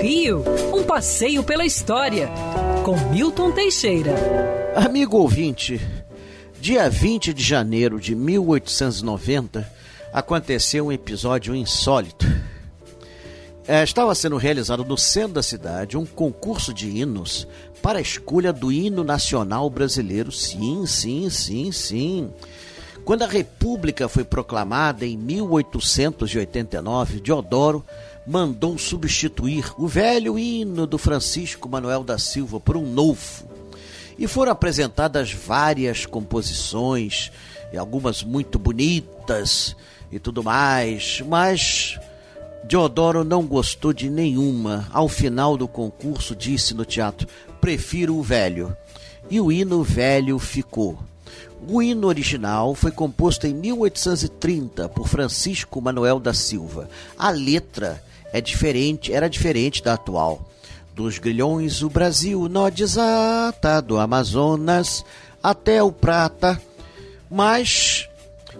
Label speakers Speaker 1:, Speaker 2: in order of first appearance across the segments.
Speaker 1: Rio, um passeio pela história, com Milton Teixeira.
Speaker 2: Amigo ouvinte, dia 20 de janeiro de 1890 aconteceu um episódio insólito. É, estava sendo realizado no centro da cidade um concurso de hinos para a escolha do hino nacional brasileiro. Sim, sim, sim, sim. Quando a República foi proclamada em 1889, Deodoro mandou substituir o velho hino do Francisco Manuel da Silva por um novo. E foram apresentadas várias composições, algumas muito bonitas e tudo mais, mas Deodoro não gostou de nenhuma. Ao final do concurso, disse no teatro: prefiro o velho. E o hino velho ficou. O hino original foi composto em 1830 por Francisco Manuel da Silva. A letra é diferente, era diferente da atual. Dos grilhões o Brasil nó desata, do Amazonas até o Prata. Mas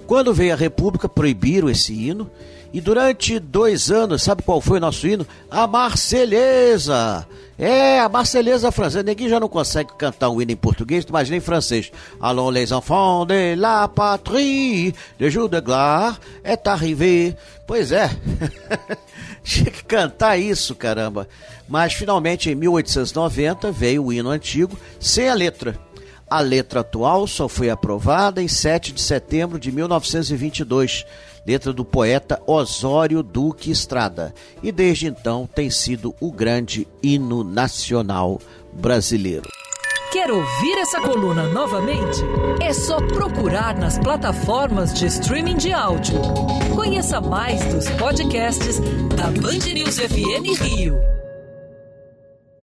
Speaker 2: quando veio a República proibiram esse hino e durante dois anos, sabe qual foi o nosso hino? A Marselhesa. É, a Marselhesa francesa. Ninguém já não consegue cantar um hino em português, imagina em francês. Allons les enfants de la patrie, de jour de gloire est arrivé. Pois é. Tinha que cantar isso, caramba. Mas finalmente, em 1890, veio o hino antigo sem a letra. A letra atual só foi aprovada em 7 de setembro de 1922 letra do poeta Osório Duque Estrada, e desde então tem sido o grande hino nacional brasileiro.
Speaker 1: Quer ouvir essa coluna novamente? É só procurar nas plataformas de streaming de áudio. Conheça mais dos podcasts da Band News FM Rio.